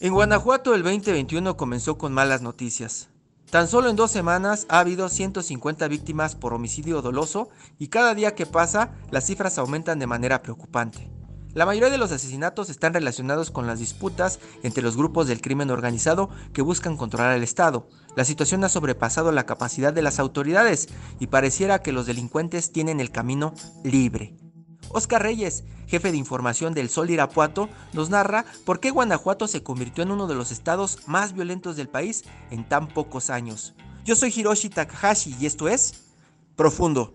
En Guanajuato el 2021 comenzó con malas noticias. Tan solo en dos semanas ha habido 150 víctimas por homicidio doloso y cada día que pasa las cifras aumentan de manera preocupante. La mayoría de los asesinatos están relacionados con las disputas entre los grupos del crimen organizado que buscan controlar el Estado. La situación ha sobrepasado la capacidad de las autoridades y pareciera que los delincuentes tienen el camino libre. Oscar Reyes, jefe de información del Sol Irapuato, nos narra por qué Guanajuato se convirtió en uno de los estados más violentos del país en tan pocos años. Yo soy Hiroshi Takahashi y esto es Profundo.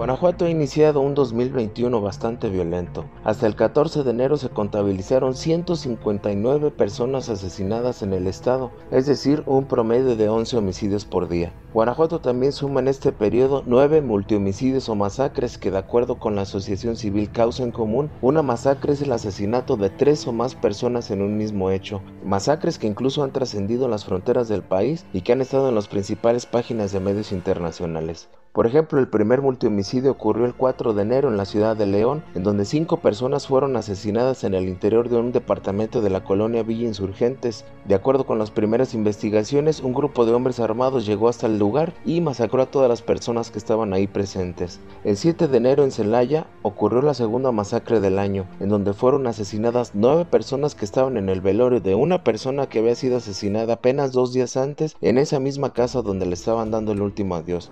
Guanajuato ha iniciado un 2021 bastante violento. Hasta el 14 de enero se contabilizaron 159 personas asesinadas en el estado, es decir, un promedio de 11 homicidios por día. Guanajuato también suma en este periodo 9 multihomicidios o masacres que de acuerdo con la Asociación Civil Causa en Común, una masacre es el asesinato de tres o más personas en un mismo hecho. Masacres que incluso han trascendido las fronteras del país y que han estado en las principales páginas de medios internacionales. Por ejemplo, el primer multihomicidio ocurrió el 4 de enero en la ciudad de León, en donde cinco personas fueron asesinadas en el interior de un departamento de la colonia Villa Insurgentes. De acuerdo con las primeras investigaciones, un grupo de hombres armados llegó hasta el lugar y masacró a todas las personas que estaban ahí presentes. El 7 de enero en Celaya ocurrió la segunda masacre del año, en donde fueron asesinadas nueve personas que estaban en el velorio de una persona que había sido asesinada apenas dos días antes en esa misma casa donde le estaban dando el último adiós.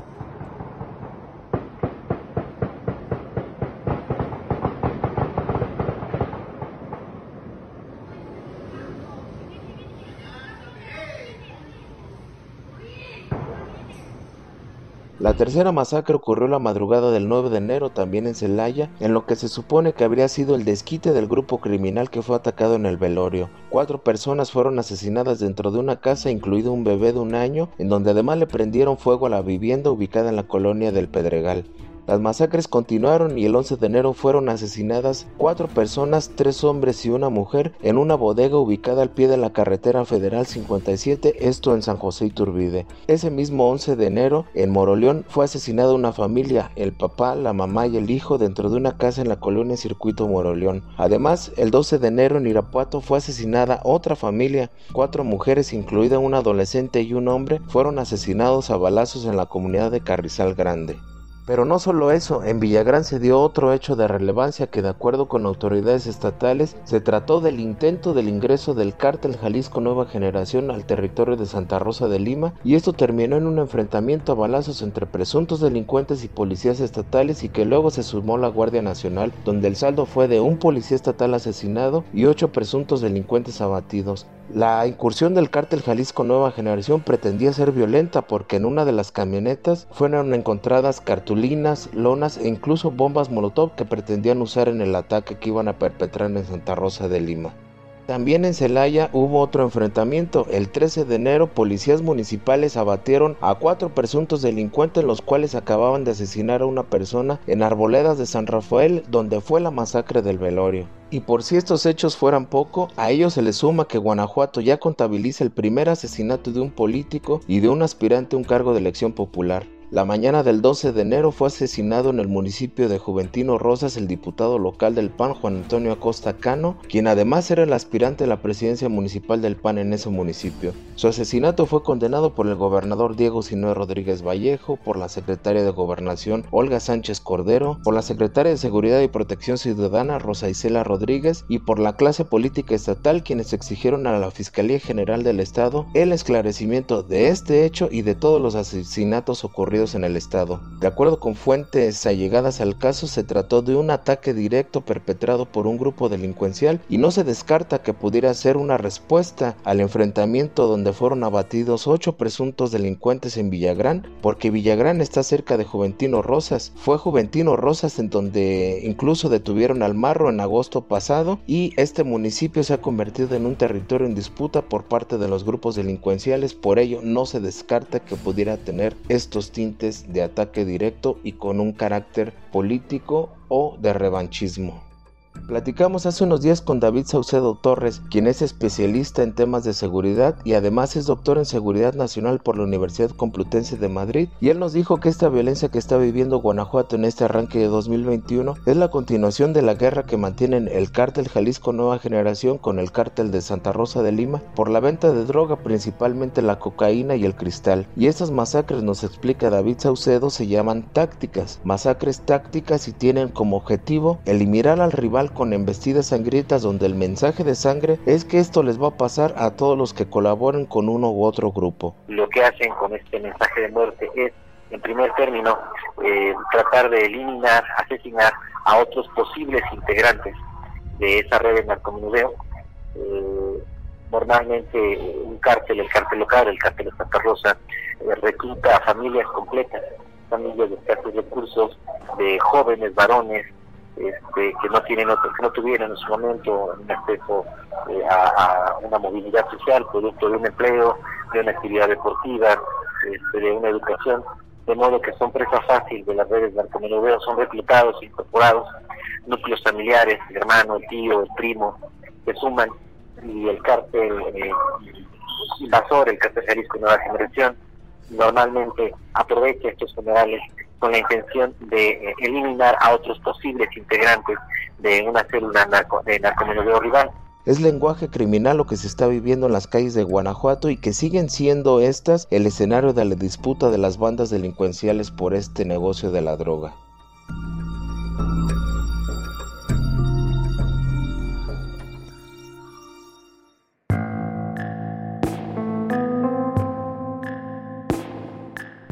La tercera masacre ocurrió la madrugada del 9 de enero también en Celaya, en lo que se supone que habría sido el desquite del grupo criminal que fue atacado en el velorio. Cuatro personas fueron asesinadas dentro de una casa, incluido un bebé de un año, en donde además le prendieron fuego a la vivienda ubicada en la colonia del Pedregal. Las masacres continuaron y el 11 de enero fueron asesinadas cuatro personas, tres hombres y una mujer, en una bodega ubicada al pie de la carretera federal 57, esto en San José Iturbide. Ese mismo 11 de enero, en Moroleón, fue asesinada una familia, el papá, la mamá y el hijo, dentro de una casa en la colonia Circuito Moroleón. Además, el 12 de enero en Irapuato fue asesinada otra familia, cuatro mujeres, incluida una adolescente y un hombre, fueron asesinados a balazos en la comunidad de Carrizal Grande. Pero no solo eso, en Villagrán se dio otro hecho de relevancia que de acuerdo con autoridades estatales se trató del intento del ingreso del cártel Jalisco Nueva Generación al territorio de Santa Rosa de Lima y esto terminó en un enfrentamiento a balazos entre presuntos delincuentes y policías estatales y que luego se sumó la Guardia Nacional donde el saldo fue de un policía estatal asesinado y ocho presuntos delincuentes abatidos. La incursión del cártel Jalisco Nueva Generación pretendía ser violenta porque en una de las camionetas fueron encontradas cartulinas, lonas e incluso bombas molotov que pretendían usar en el ataque que iban a perpetrar en Santa Rosa de Lima. También en Celaya hubo otro enfrentamiento. El 13 de enero, policías municipales abatieron a cuatro presuntos delincuentes, los cuales acababan de asesinar a una persona en Arboledas de San Rafael, donde fue la masacre del velorio. Y por si estos hechos fueran poco, a ellos se les suma que Guanajuato ya contabiliza el primer asesinato de un político y de un aspirante a un cargo de elección popular. La mañana del 12 de enero fue asesinado en el municipio de Juventino Rosas el diputado local del PAN Juan Antonio Acosta Cano, quien además era el aspirante a la presidencia municipal del PAN en ese municipio. Su asesinato fue condenado por el gobernador Diego Sinue Rodríguez Vallejo, por la secretaria de Gobernación Olga Sánchez Cordero, por la secretaria de Seguridad y Protección Ciudadana Rosa Isela Rodríguez y por la clase política estatal quienes exigieron a la Fiscalía General del Estado el esclarecimiento de este hecho y de todos los asesinatos ocurridos ocurridos en el estado. De acuerdo con fuentes allegadas al caso, se trató de un ataque directo perpetrado por un grupo delincuencial y no se descarta que pudiera ser una respuesta al enfrentamiento donde fueron abatidos ocho presuntos delincuentes en Villagrán, porque Villagrán está cerca de Juventino Rosas. Fue Juventino Rosas en donde incluso detuvieron al Marro en agosto pasado y este municipio se ha convertido en un territorio en disputa por parte de los grupos delincuenciales, por ello no se descarta que pudiera tener estos tintes de ataque directo y con un carácter político o de revanchismo. Platicamos hace unos días con David Saucedo Torres, quien es especialista en temas de seguridad y además es doctor en seguridad nacional por la Universidad Complutense de Madrid, y él nos dijo que esta violencia que está viviendo Guanajuato en este arranque de 2021 es la continuación de la guerra que mantienen el cártel Jalisco Nueva Generación con el cártel de Santa Rosa de Lima por la venta de droga, principalmente la cocaína y el cristal. Y estas masacres, nos explica David Saucedo, se llaman tácticas, masacres tácticas y tienen como objetivo eliminar al rival con embestidas sangrientas donde el mensaje de sangre es que esto les va a pasar a todos los que colaboren con uno u otro grupo. Lo que hacen con este mensaje de muerte es, en primer término, eh, tratar de eliminar, asesinar a otros posibles integrantes de esa red de narcomenudeo. Eh, normalmente un cártel, el cártel local, el cártel de Santa Rosa, eh, recluta a familias completas, familias de escasos recursos, de jóvenes varones, este, que no tienen otro, que no tuvieran en su momento un acceso eh, a, una movilidad social producto de un empleo, de una actividad deportiva, este, de una educación, de modo que son presa fácil de las redes de narcomenudeo, son reclutados, incorporados, núcleos familiares, el hermano, el tío, el primo, que suman y el cártel eh, invasor, el cártel Jalisco Nueva Generación, normalmente aprovecha estos generales con la intención de eh, eliminar a otros posibles integrantes de una célula narco, de narcomenudeo rival. Es lenguaje criminal lo que se está viviendo en las calles de Guanajuato y que siguen siendo estas el escenario de la disputa de las bandas delincuenciales por este negocio de la droga.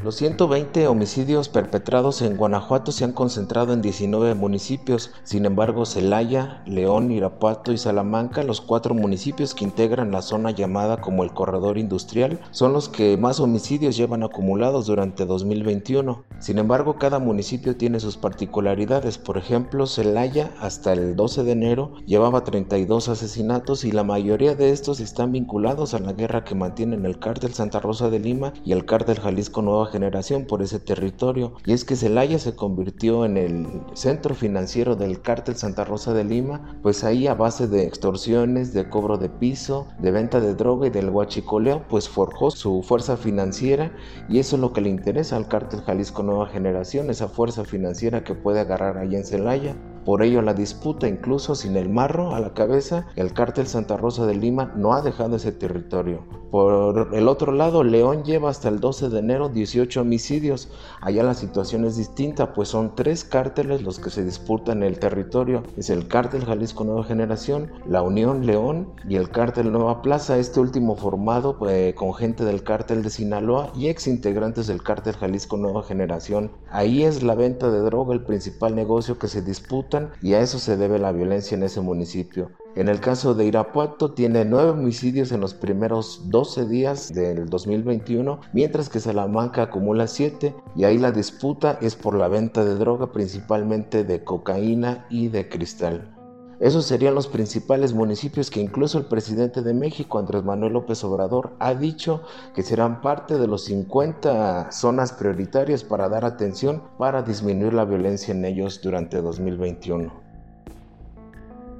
Los 120 homicidios perpetrados en Guanajuato se han concentrado en 19 municipios, sin embargo Celaya, León, Irapuato y Salamanca, los cuatro municipios que integran la zona llamada como el corredor industrial, son los que más homicidios llevan acumulados durante 2021. Sin embargo, cada municipio tiene sus particularidades, por ejemplo, Celaya hasta el 12 de enero llevaba 32 asesinatos y la mayoría de estos están vinculados a la guerra que mantienen el cártel Santa Rosa de Lima y el cártel Jalisco Nueva generación por ese territorio. Y es que Celaya se convirtió en el centro financiero del cártel Santa Rosa de Lima, pues ahí a base de extorsiones, de cobro de piso, de venta de droga y del huachicoleo, pues forjó su fuerza financiera y eso es lo que le interesa al cártel Jalisco Nueva Generación, esa fuerza financiera que puede agarrar ahí en Celaya. Por ello la disputa, incluso sin el marro a la cabeza, el cártel Santa Rosa de Lima no ha dejado ese territorio. Por el otro lado, León lleva hasta el 12 de enero 18 homicidios. Allá la situación es distinta, pues son tres cárteles los que se disputan el territorio. Es el cártel Jalisco Nueva Generación, la Unión León y el cártel Nueva Plaza, este último formado eh, con gente del cártel de Sinaloa y ex integrantes del cártel Jalisco Nueva Generación. Ahí es la venta de droga el principal negocio que se disputa y a eso se debe la violencia en ese municipio. En el caso de Irapuato tiene nueve homicidios en los primeros 12 días del 2021, mientras que Salamanca acumula 7 y ahí la disputa es por la venta de droga principalmente de cocaína y de cristal. Esos serían los principales municipios que incluso el presidente de México, Andrés Manuel López Obrador, ha dicho que serán parte de los 50 zonas prioritarias para dar atención para disminuir la violencia en ellos durante 2021.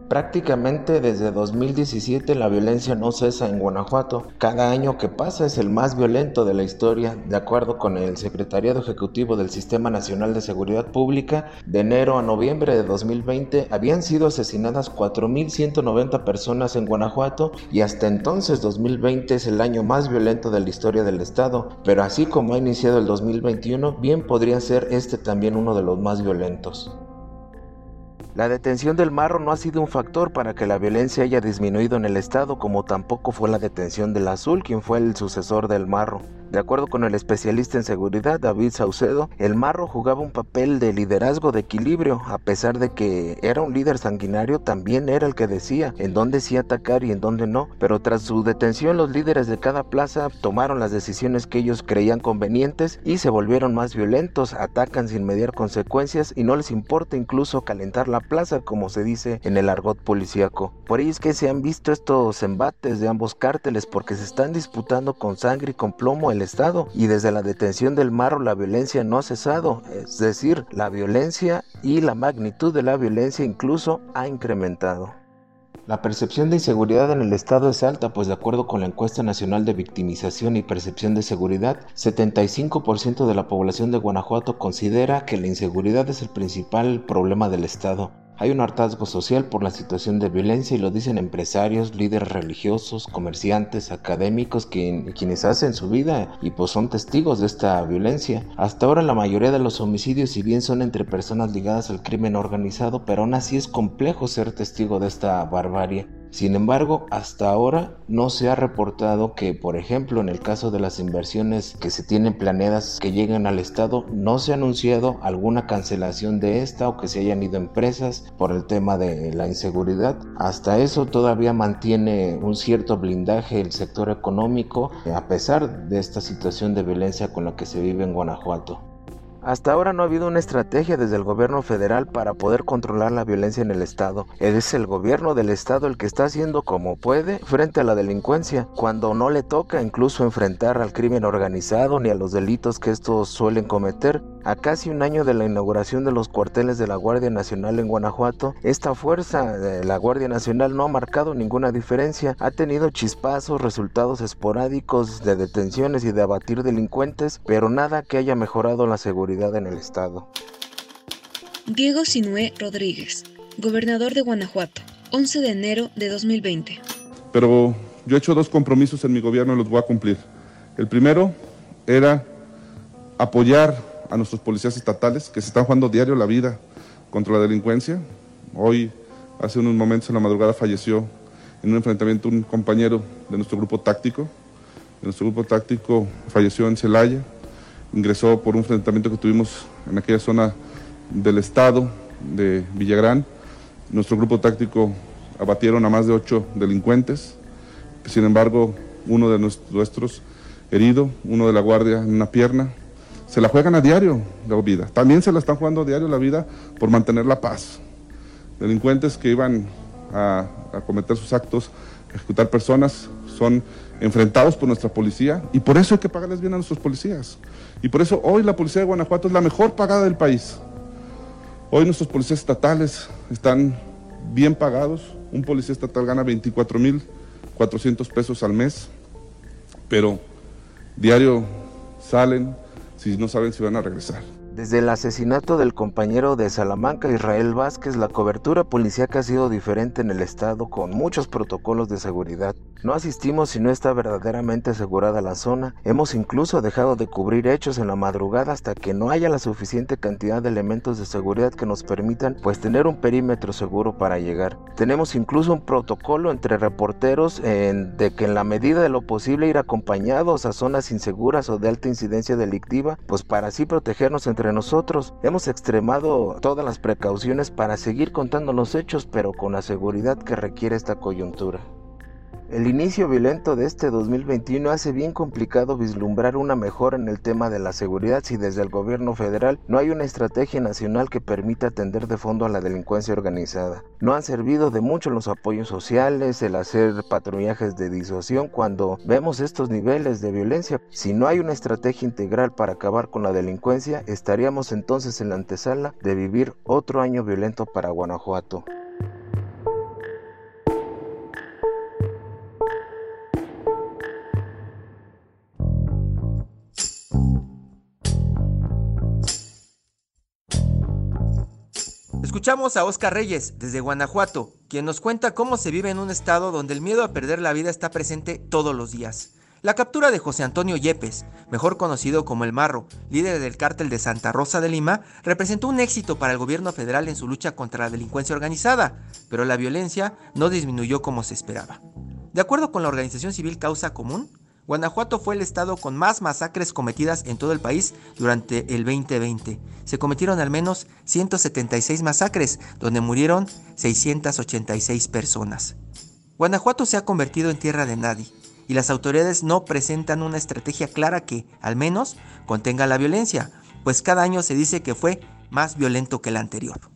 Prácticamente desde 2017 la violencia no cesa en Guanajuato. Cada año que pasa es el más violento de la historia, de acuerdo con el Secretariado Ejecutivo del Sistema Nacional de Seguridad Pública. De enero a noviembre de 2020 habían sido asesinadas 4.190 personas en Guanajuato y hasta entonces 2020 es el año más violento de la historia del estado. Pero así como ha iniciado el 2021, bien podría ser este también uno de los más violentos. La detención del Marro no ha sido un factor para que la violencia haya disminuido en el estado, como tampoco fue la detención del Azul, quien fue el sucesor del Marro. De acuerdo con el especialista en seguridad David Saucedo, el marro jugaba un papel de liderazgo de equilibrio, a pesar de que era un líder sanguinario, también era el que decía en dónde sí atacar y en dónde no, pero tras su detención los líderes de cada plaza tomaron las decisiones que ellos creían convenientes y se volvieron más violentos, atacan sin mediar consecuencias y no les importa incluso calentar la plaza como se dice en el argot policíaco. Por ello es que se han visto estos embates de ambos cárteles porque se están disputando con sangre y con plomo el Estado y desde la detención del Marro la violencia no ha cesado, es decir, la violencia y la magnitud de la violencia incluso ha incrementado. La percepción de inseguridad en el Estado es alta, pues de acuerdo con la encuesta nacional de victimización y percepción de seguridad, 75% de la población de Guanajuato considera que la inseguridad es el principal problema del Estado. Hay un hartazgo social por la situación de violencia y lo dicen empresarios, líderes religiosos, comerciantes, académicos quienes hacen su vida y pues son testigos de esta violencia. Hasta ahora la mayoría de los homicidios si bien son entre personas ligadas al crimen organizado, pero aún así es complejo ser testigo de esta barbarie. Sin embargo, hasta ahora no se ha reportado que, por ejemplo, en el caso de las inversiones que se tienen planeadas que lleguen al Estado, no se ha anunciado alguna cancelación de esta o que se hayan ido empresas por el tema de la inseguridad. Hasta eso todavía mantiene un cierto blindaje el sector económico a pesar de esta situación de violencia con la que se vive en Guanajuato. Hasta ahora no ha habido una estrategia desde el gobierno federal para poder controlar la violencia en el estado. Es el gobierno del estado el que está haciendo como puede frente a la delincuencia, cuando no le toca incluso enfrentar al crimen organizado ni a los delitos que estos suelen cometer. A casi un año de la inauguración de los cuarteles de la Guardia Nacional en Guanajuato, esta fuerza de la Guardia Nacional no ha marcado ninguna diferencia. Ha tenido chispazos, resultados esporádicos de detenciones y de abatir delincuentes, pero nada que haya mejorado la seguridad en el estado. Diego Sinué Rodríguez, gobernador de Guanajuato, 11 de enero de 2020. Pero yo he hecho dos compromisos en mi gobierno y los voy a cumplir. El primero era apoyar a nuestros policías estatales que se están jugando diario la vida contra la delincuencia. Hoy, hace unos momentos en la madrugada, falleció en un enfrentamiento un compañero de nuestro grupo táctico. Nuestro grupo táctico falleció en Celaya, ingresó por un enfrentamiento que tuvimos en aquella zona del estado de Villagrán. Nuestro grupo táctico abatieron a más de ocho delincuentes. Sin embargo, uno de nuestros herido, uno de la guardia en una pierna, se la juegan a diario la vida. También se la están jugando a diario la vida por mantener la paz. Delincuentes que iban a, cometer sus actos, ejecutar personas, son enfrentados por nuestra policía y por eso hay que pagarles bien a nuestros policías. Y por eso hoy la policía de Guanajuato es la mejor pagada del país. Hoy nuestros policías estatales están bien pagados. Un policía estatal gana 24 mil 400 pesos al mes, pero diario salen, si no saben si van a regresar. Desde el asesinato del compañero de Salamanca, Israel Vázquez, la cobertura policíaca ha sido diferente en el estado con muchos protocolos de seguridad. No asistimos si no está verdaderamente asegurada la zona. Hemos incluso dejado de cubrir hechos en la madrugada hasta que no haya la suficiente cantidad de elementos de seguridad que nos permitan pues tener un perímetro seguro para llegar. Tenemos incluso un protocolo entre reporteros en, de que en la medida de lo posible ir acompañados a zonas inseguras o de alta incidencia delictiva, pues para así protegernos entre nosotros. Hemos extremado todas las precauciones para seguir contando los hechos, pero con la seguridad que requiere esta coyuntura. El inicio violento de este 2021 hace bien complicado vislumbrar una mejora en el tema de la seguridad si desde el gobierno federal no hay una estrategia nacional que permita atender de fondo a la delincuencia organizada. No han servido de mucho los apoyos sociales, el hacer patrullajes de disuasión cuando vemos estos niveles de violencia. Si no hay una estrategia integral para acabar con la delincuencia, estaríamos entonces en la antesala de vivir otro año violento para Guanajuato. Escuchamos a Oscar Reyes, desde Guanajuato, quien nos cuenta cómo se vive en un estado donde el miedo a perder la vida está presente todos los días. La captura de José Antonio Yepes, mejor conocido como El Marro, líder del cártel de Santa Rosa de Lima, representó un éxito para el gobierno federal en su lucha contra la delincuencia organizada, pero la violencia no disminuyó como se esperaba. De acuerdo con la organización civil Causa Común, Guanajuato fue el estado con más masacres cometidas en todo el país durante el 2020. Se cometieron al menos 176 masacres, donde murieron 686 personas. Guanajuato se ha convertido en tierra de nadie y las autoridades no presentan una estrategia clara que, al menos, contenga la violencia, pues cada año se dice que fue más violento que el anterior.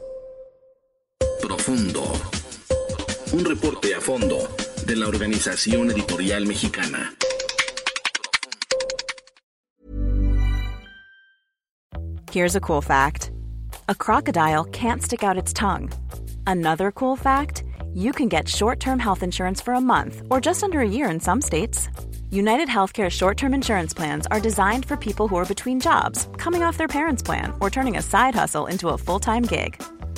Profundo. Un reporte a fondo de la Organización Editorial Mexicana. Here's a cool fact. A crocodile can't stick out its tongue. Another cool fact, you can get short-term health insurance for a month or just under a year in some states. United Healthcare short term insurance plans are designed for people who are between jobs, coming off their parents' plan, or turning a side hustle into a full time gig.